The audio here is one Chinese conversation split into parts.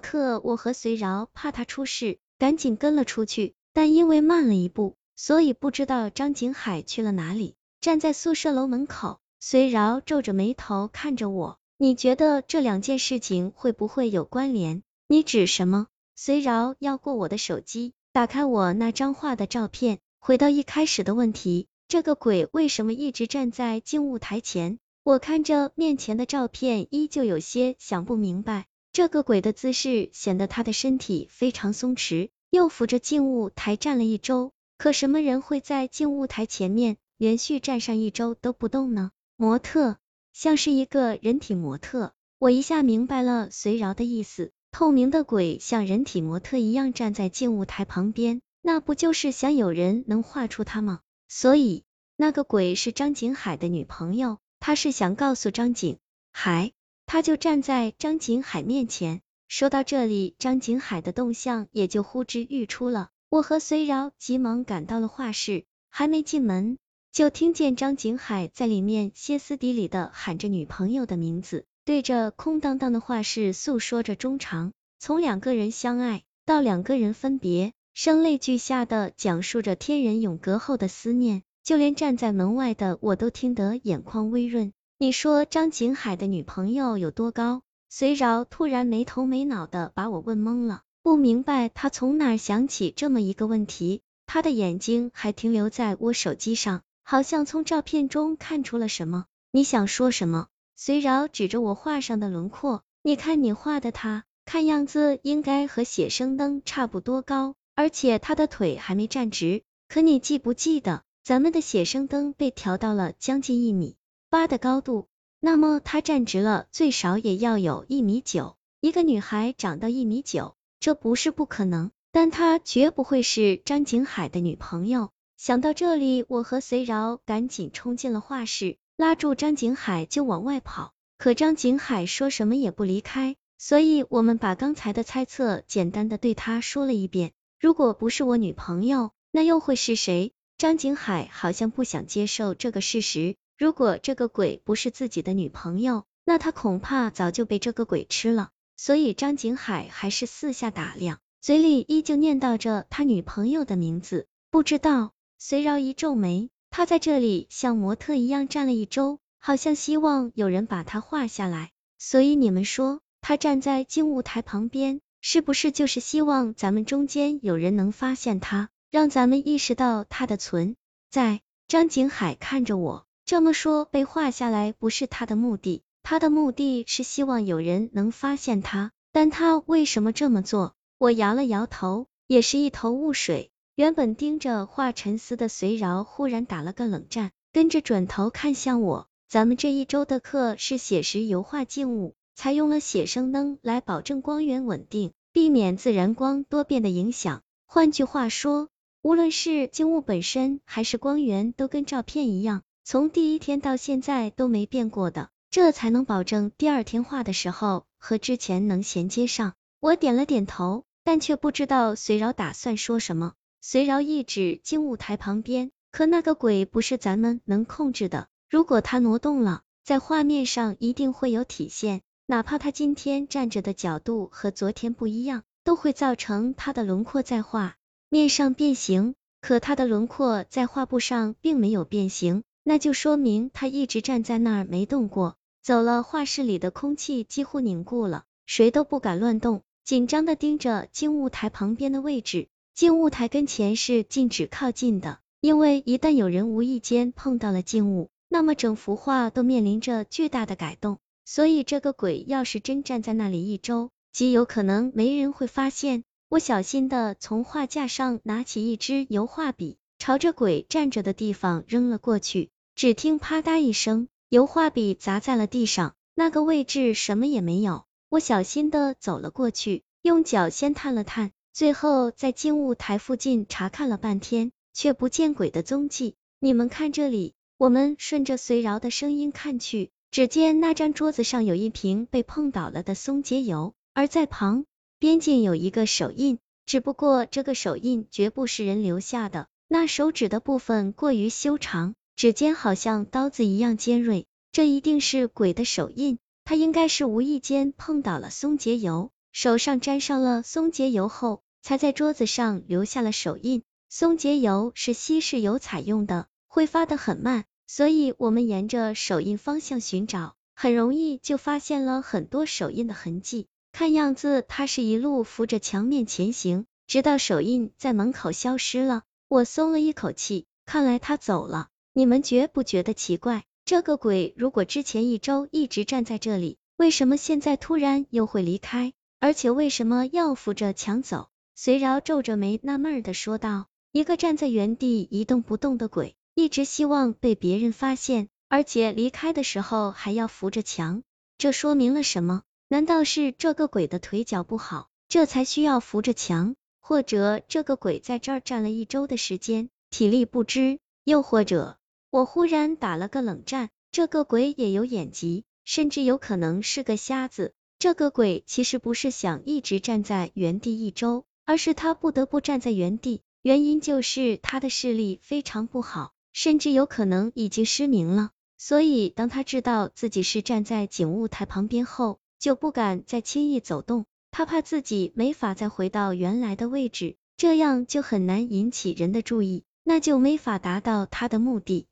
刻我和隋饶怕他出事，赶紧跟了出去，但因为慢了一步，所以不知道张景海去了哪里。站在宿舍楼门口，隋饶皱着眉头看着我，你觉得这两件事情会不会有关联？你指什么？隋饶要过我的手机，打开我那张画的照片，回到一开始的问题，这个鬼为什么一直站在静物台前？我看着面前的照片，依旧有些想不明白。这个鬼的姿势显得他的身体非常松弛，又扶着静物台站了一周。可什么人会在静物台前面连续站上一周都不动呢？模特，像是一个人体模特。我一下明白了随饶的意思，透明的鬼像人体模特一样站在静物台旁边，那不就是想有人能画出他吗？所以那个鬼是张景海的女朋友。他是想告诉张景海，他就站在张景海面前。说到这里，张景海的动向也就呼之欲出了。我和随饶急忙赶到了画室，还没进门，就听见张景海在里面歇斯底里的喊着女朋友的名字，对着空荡荡的画室诉说着衷肠，从两个人相爱到两个人分别，声泪俱下的讲述着天人永隔后的思念。就连站在门外的我都听得眼眶微润。你说张景海的女朋友有多高？隋饶突然没头没脑的把我问懵了，不明白他从哪想起这么一个问题。他的眼睛还停留在我手机上，好像从照片中看出了什么。你想说什么？隋饶指着我画上的轮廓，你看你画的他，看样子应该和写生灯差不多高，而且他的腿还没站直。可你记不记得？咱们的写生灯被调到了将近一米八的高度，那么他站直了，最少也要有一米九。一个女孩长到一米九，这不是不可能，但她绝不会是张景海的女朋友。想到这里，我和随饶赶紧冲进了画室，拉住张景海就往外跑。可张景海说什么也不离开，所以我们把刚才的猜测简单的对他说了一遍。如果不是我女朋友，那又会是谁？张景海好像不想接受这个事实，如果这个鬼不是自己的女朋友，那他恐怕早就被这个鬼吃了。所以张景海还是四下打量，嘴里依旧念叨着他女朋友的名字。不知道，随饶一皱眉，他在这里像模特一样站了一周，好像希望有人把他画下来。所以你们说，他站在静物台旁边，是不是就是希望咱们中间有人能发现他？让咱们意识到他的存在。张景海看着我，这么说被画下来不是他的目的，他的目的是希望有人能发现他。但他为什么这么做？我摇了摇头，也是一头雾水。原本盯着画沉思的隋饶忽然打了个冷战，跟着转头看向我。咱们这一周的课是写实油画静物，采用了写生灯来保证光源稳定，避免自然光多变的影响。换句话说。无论是静物本身还是光源，都跟照片一样，从第一天到现在都没变过的，这才能保证第二天画的时候和之前能衔接上。我点了点头，但却不知道隋饶打算说什么。隋饶一指静物台旁边，可那个鬼不是咱们能控制的，如果他挪动了，在画面上一定会有体现，哪怕他今天站着的角度和昨天不一样，都会造成他的轮廓在画。面上变形，可他的轮廓在画布上并没有变形，那就说明他一直站在那儿没动过。走了，画室里的空气几乎凝固了，谁都不敢乱动，紧张的盯着静物台旁边的位置。静物台跟前是禁止靠近的，因为一旦有人无意间碰到了静物，那么整幅画都面临着巨大的改动。所以这个鬼要是真站在那里一周，极有可能没人会发现。我小心的从画架上拿起一支油画笔，朝着鬼站着的地方扔了过去。只听啪嗒一声，油画笔砸在了地上，那个位置什么也没有。我小心的走了过去，用脚先探了探，最后在静物台附近查看了半天，却不见鬼的踪迹。你们看这里，我们顺着随饶的声音看去，只见那张桌子上有一瓶被碰倒了的松节油，而在旁。边境有一个手印，只不过这个手印绝不是人留下的。那手指的部分过于修长，指尖好像刀子一样尖锐，这一定是鬼的手印。他应该是无意间碰到了松节油，手上沾上了松节油后，才在桌子上留下了手印。松节油是稀释油彩用的，挥发的很慢，所以我们沿着手印方向寻找，很容易就发现了很多手印的痕迹。看样子他是一路扶着墙面前行，直到手印在门口消失了。我松了一口气，看来他走了。你们觉不觉得奇怪？这个鬼如果之前一周一直站在这里，为什么现在突然又会离开？而且为什么要扶着墙走？随饶皱着眉纳闷的说道：“一个站在原地一动不动的鬼，一直希望被别人发现，而且离开的时候还要扶着墙，这说明了什么？难道是这个鬼的腿脚不好，这才需要扶着墙？或者这个鬼在这儿站了一周的时间，体力不支？又或者……”我忽然打了个冷战，这个鬼也有眼疾，甚至有可能是个瞎子。这个鬼其实不是想一直站在原地一周，而是他不得不站在原地，原因就是他的视力非常不好，甚至有可能已经失明了。所以当他知道自己是站在警务台旁边后，就不敢再轻易走动，他怕自己没法再回到原来的位置，这样就很难引起人的注意，那就没法达到他的目的。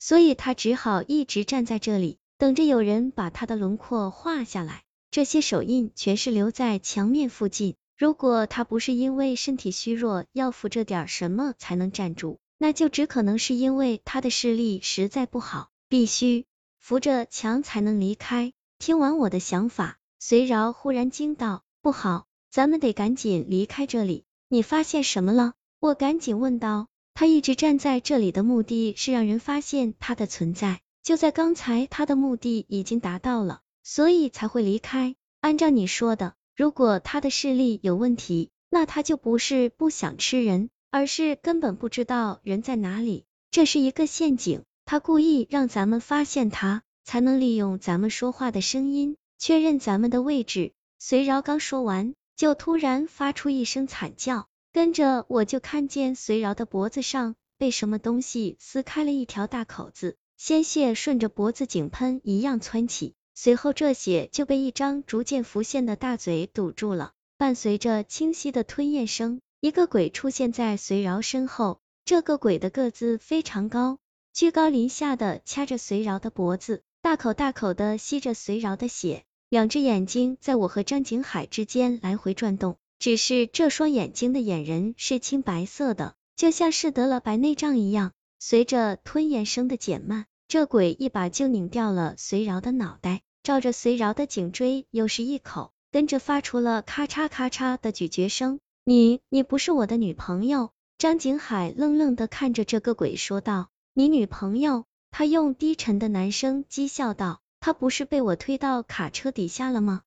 所以他只好一直站在这里，等着有人把他的轮廓画下来。这些手印全是留在墙面附近。如果他不是因为身体虚弱，要扶着点什么才能站住，那就只可能是因为他的视力实在不好，必须扶着墙才能离开。听完我的想法，隋饶忽然惊道：“不好，咱们得赶紧离开这里。”你发现什么了？我赶紧问道。他一直站在这里的目的是让人发现他的存在。就在刚才，他的目的已经达到了，所以才会离开。按照你说的，如果他的视力有问题，那他就不是不想吃人，而是根本不知道人在哪里。这是一个陷阱，他故意让咱们发现他，才能利用咱们说话的声音确认咱们的位置。随饶刚说完，就突然发出一声惨叫。跟着我就看见隋饶的脖子上被什么东西撕开了一条大口子，鲜血顺着脖子井喷一样窜起，随后这血就被一张逐渐浮现的大嘴堵住了，伴随着清晰的吞咽声，一个鬼出现在隋饶身后。这个鬼的个子非常高，居高临下的掐着隋饶的脖子，大口大口的吸着隋饶的血，两只眼睛在我和张景海之间来回转动。只是这双眼睛的眼仁是青白色的，就像是得了白内障一样。随着吞咽声的减慢，这鬼一把就拧掉了隋饶的脑袋，照着隋饶的颈椎又是一口，跟着发出了咔嚓咔嚓的咀嚼声。你，你不是我的女朋友？张景海愣愣的看着这个鬼说道。你女朋友？他用低沉的男声讥笑道。他不是被我推到卡车底下了吗？